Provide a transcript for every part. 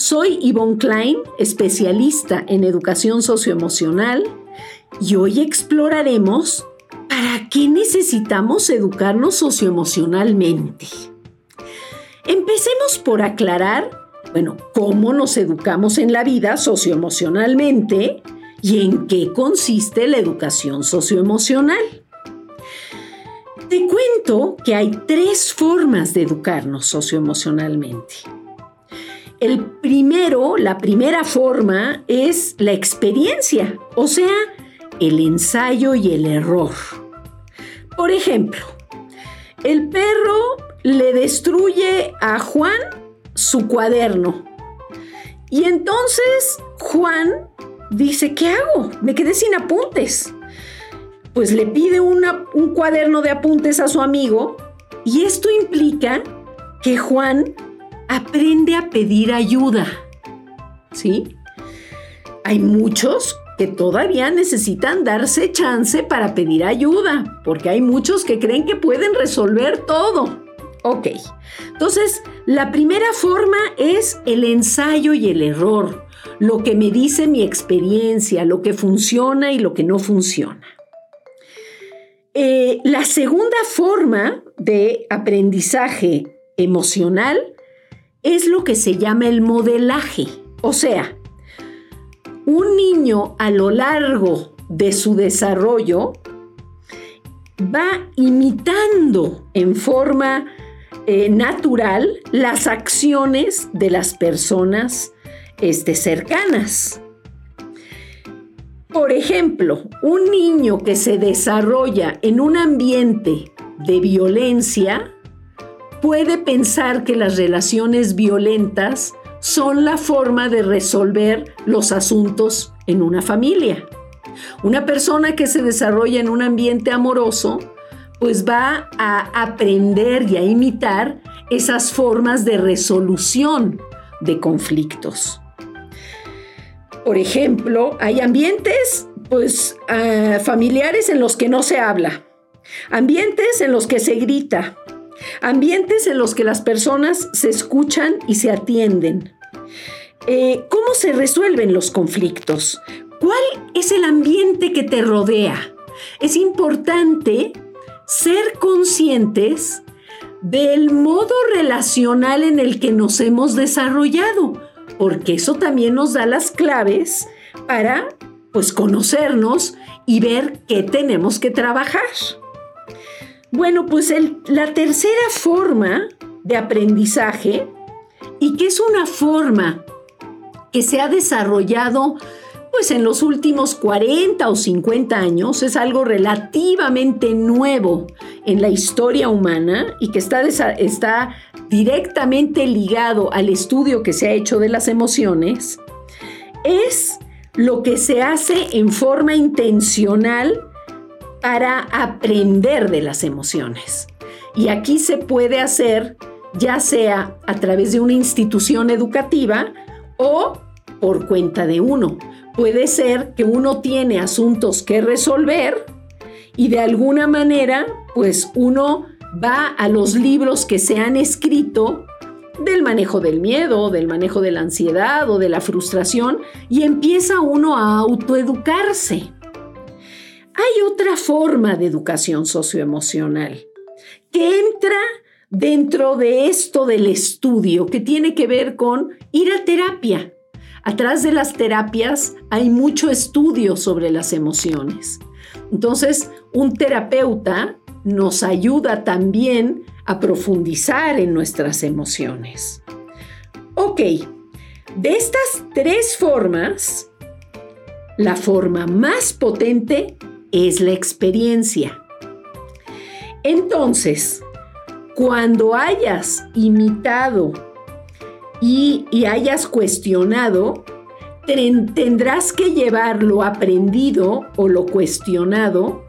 Soy Yvonne Klein, especialista en educación socioemocional, y hoy exploraremos para qué necesitamos educarnos socioemocionalmente. Empecemos por aclarar, bueno, cómo nos educamos en la vida socioemocionalmente y en qué consiste la educación socioemocional. Te cuento que hay tres formas de educarnos socioemocionalmente. El primero, la primera forma es la experiencia, o sea, el ensayo y el error. Por ejemplo, el perro le destruye a Juan su cuaderno. Y entonces Juan dice, ¿qué hago? Me quedé sin apuntes. Pues le pide un cuaderno de apuntes a su amigo y esto implica que Juan aprende a pedir ayuda. ¿Sí? Hay muchos que todavía necesitan darse chance para pedir ayuda, porque hay muchos que creen que pueden resolver todo. Ok, entonces la primera forma es el ensayo y el error, lo que me dice mi experiencia, lo que funciona y lo que no funciona. Eh, la segunda forma de aprendizaje emocional es lo que se llama el modelaje. O sea, un niño a lo largo de su desarrollo va imitando en forma eh, natural las acciones de las personas este, cercanas. Por ejemplo, un niño que se desarrolla en un ambiente de violencia puede pensar que las relaciones violentas son la forma de resolver los asuntos en una familia. Una persona que se desarrolla en un ambiente amoroso, pues va a aprender y a imitar esas formas de resolución de conflictos. Por ejemplo, hay ambientes pues ah, familiares en los que no se habla, ambientes en los que se grita, Ambientes en los que las personas se escuchan y se atienden. Eh, ¿Cómo se resuelven los conflictos? ¿Cuál es el ambiente que te rodea? Es importante ser conscientes del modo relacional en el que nos hemos desarrollado, porque eso también nos da las claves para pues conocernos y ver qué tenemos que trabajar. Bueno, pues la tercera forma de aprendizaje, y que es una forma que se ha desarrollado pues en los últimos 40 o 50 años, es algo relativamente nuevo en la historia humana y que está, está directamente ligado al estudio que se ha hecho de las emociones, es lo que se hace en forma intencional para aprender de las emociones. Y aquí se puede hacer ya sea a través de una institución educativa o por cuenta de uno. Puede ser que uno tiene asuntos que resolver y de alguna manera pues uno va a los libros que se han escrito del manejo del miedo, del manejo de la ansiedad o de la frustración y empieza uno a autoeducarse. Hay otra forma de educación socioemocional que entra dentro de esto del estudio, que tiene que ver con ir a terapia. Atrás de las terapias hay mucho estudio sobre las emociones. Entonces, un terapeuta nos ayuda también a profundizar en nuestras emociones. Ok, de estas tres formas, la forma más potente es la experiencia. Entonces, cuando hayas imitado y, hayas cuestionado, tendrás que llevar lo aprendido o lo cuestionado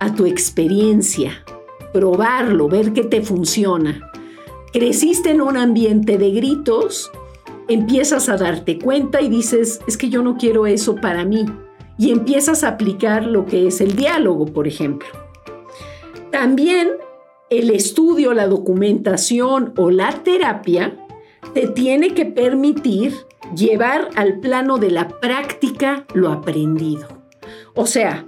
a tu experiencia, probarlo, ver qué te funciona. Creciste en un ambiente de gritos, empiezas a darte cuenta y dices, es que yo no quiero eso para mí. Y empiezas a aplicar lo que es el diálogo, por ejemplo. También el estudio, la documentación o la terapia te tiene que permitir llevar al plano de la práctica lo aprendido. O sea,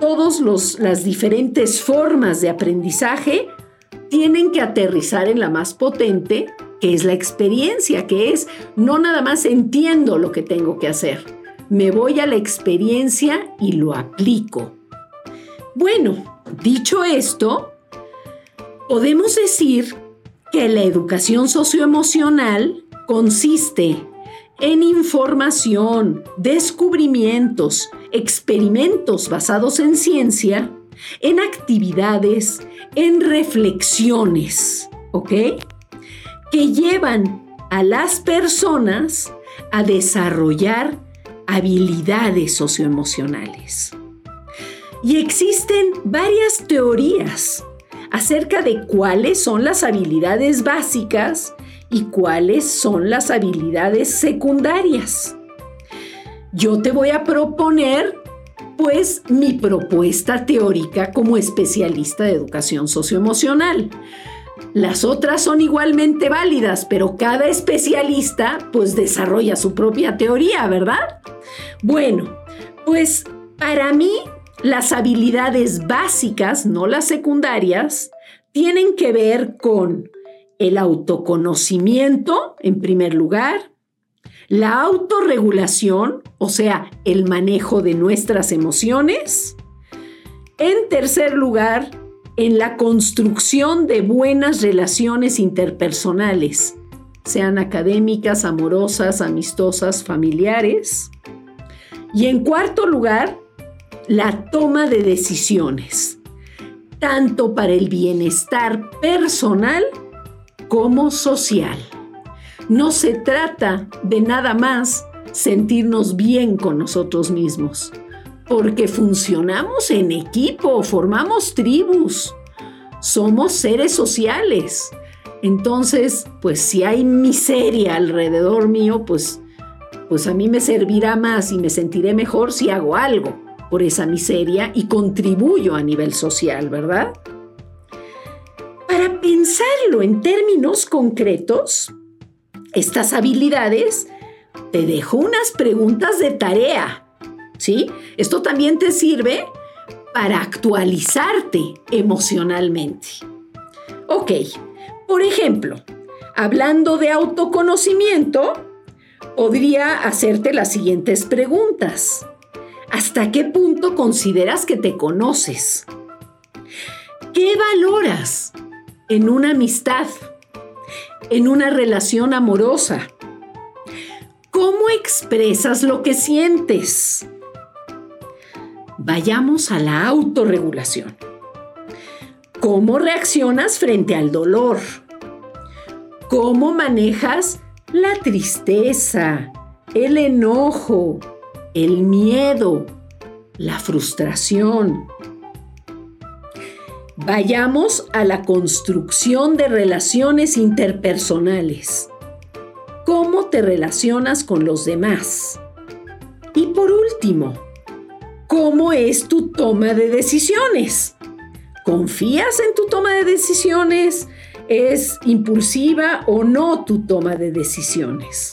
todas las diferentes formas de aprendizaje tienen que aterrizar en la más potente, que es la experiencia, que es no nada más entiendo lo que tengo que hacer, me voy a la experiencia y lo aplico. Bueno, dicho esto, podemos decir que la educación socioemocional consiste en información, descubrimientos, experimentos basados en ciencia, en actividades, en reflexiones, ¿ok? Que llevan a las personas a desarrollar habilidades socioemocionales. Y existen varias teorías acerca de cuáles son las habilidades básicas y cuáles son las habilidades secundarias. Yo te voy a proponer pues mi propuesta teórica como especialista de educación socioemocional. Las otras son igualmente válidas, pero cada especialista pues desarrolla su propia teoría, ¿verdad? Bueno, pues para mí las habilidades básicas, no las secundarias, tienen que ver con el autoconocimiento, en primer lugar, la autorregulación, o sea, el manejo de nuestras emociones. En tercer lugar, en la construcción de buenas relaciones interpersonales, sean académicas, amorosas, amistosas, familiares. Y en cuarto lugar, la toma de decisiones, tanto para el bienestar personal como social. No se trata de nada más sentirnos bien con nosotros mismos, porque funcionamos en equipo, formamos tribus, somos seres sociales. Entonces, pues si hay miseria alrededor mío, pues, pues a mí me servirá más y me sentiré mejor si hago algo por esa miseria y contribuyo a nivel social, ¿verdad? Para pensarlo en términos concretos, estas habilidades, te dejo unas preguntas de tarea. ¿Sí? Esto también te sirve para actualizarte emocionalmente. Ok, por ejemplo, hablando de autoconocimiento, podría hacerte las siguientes preguntas. ¿Hasta qué punto consideras que te conoces? ¿Qué valoras? en una amistad, en una relación amorosa? ¿Cómo expresas lo que sientes? Vayamos a la autorregulación. ¿Cómo reaccionas frente al dolor? ¿Cómo manejas la tristeza, el enojo, el miedo, la frustración? Vayamos a la construcción de relaciones interpersonales. ¿Cómo te relacionas con los demás? Y por último, ¿cómo es tu toma de decisiones? ¿Confías en tu toma de decisiones? ¿Es impulsiva o no tu toma de decisiones?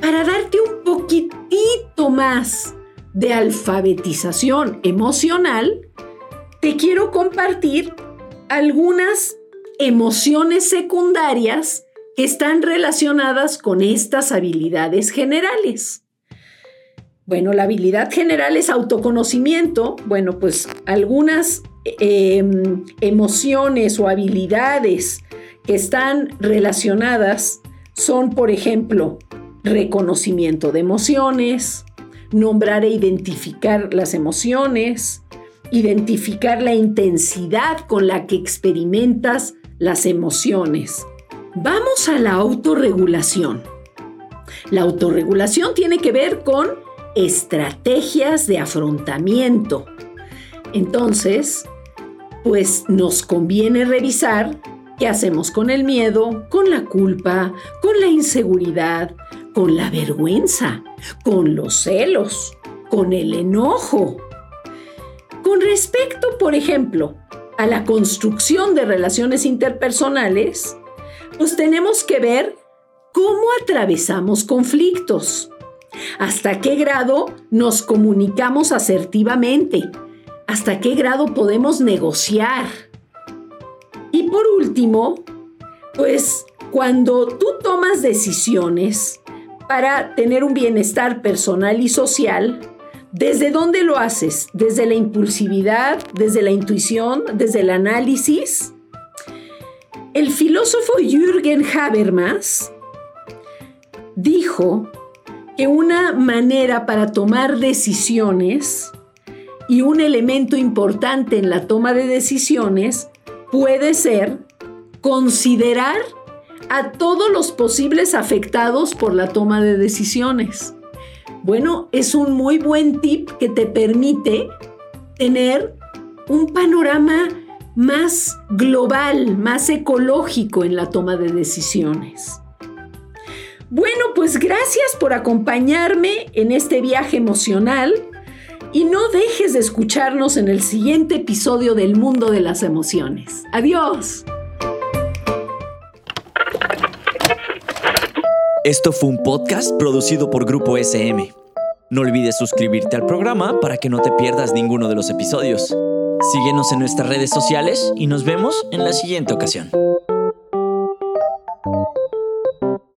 Para darte un poquitito más de alfabetización emocional, te quiero compartir algunas emociones secundarias que están relacionadas con estas habilidades generales. Bueno, la habilidad general es autoconocimiento. Bueno, pues algunas em, emociones o habilidades que están relacionadas son, por ejemplo, reconocimiento de emociones, nombrar e identificar las emociones, identificar la intensidad con la que experimentas las emociones. Vamos a la autorregulación. La autorregulación tiene que ver con estrategias de afrontamiento. Entonces, pues nos conviene revisar qué hacemos con el miedo, con la culpa, con la inseguridad, con la vergüenza, con los celos, con el enojo. Con respecto, por ejemplo, a la construcción de relaciones interpersonales, pues tenemos que ver cómo atravesamos conflictos, hasta qué grado nos comunicamos asertivamente, hasta qué grado podemos negociar. Y por último, pues cuando tú tomas decisiones para tener un bienestar personal y social, ¿desde dónde lo haces? ¿Desde la impulsividad? ¿Desde la intuición? ¿Desde el análisis? El filósofo Jürgen Habermas dijo que una manera para tomar decisiones y un elemento importante en la toma de decisiones puede ser considerar a todos los posibles afectados por la toma de decisiones. Bueno, es un muy buen tip que te permite tener un panorama más global, más ecológico en la toma de decisiones. Bueno, pues gracias por acompañarme en este viaje emocional y no dejes de escucharnos en el siguiente episodio del Mundo de las Emociones. Adiós. Esto fue un podcast producido por Grupo SM. No olvides suscribirte al programa para que no te pierdas ninguno de los episodios. Síguenos en nuestras redes sociales y nos vemos en la siguiente ocasión.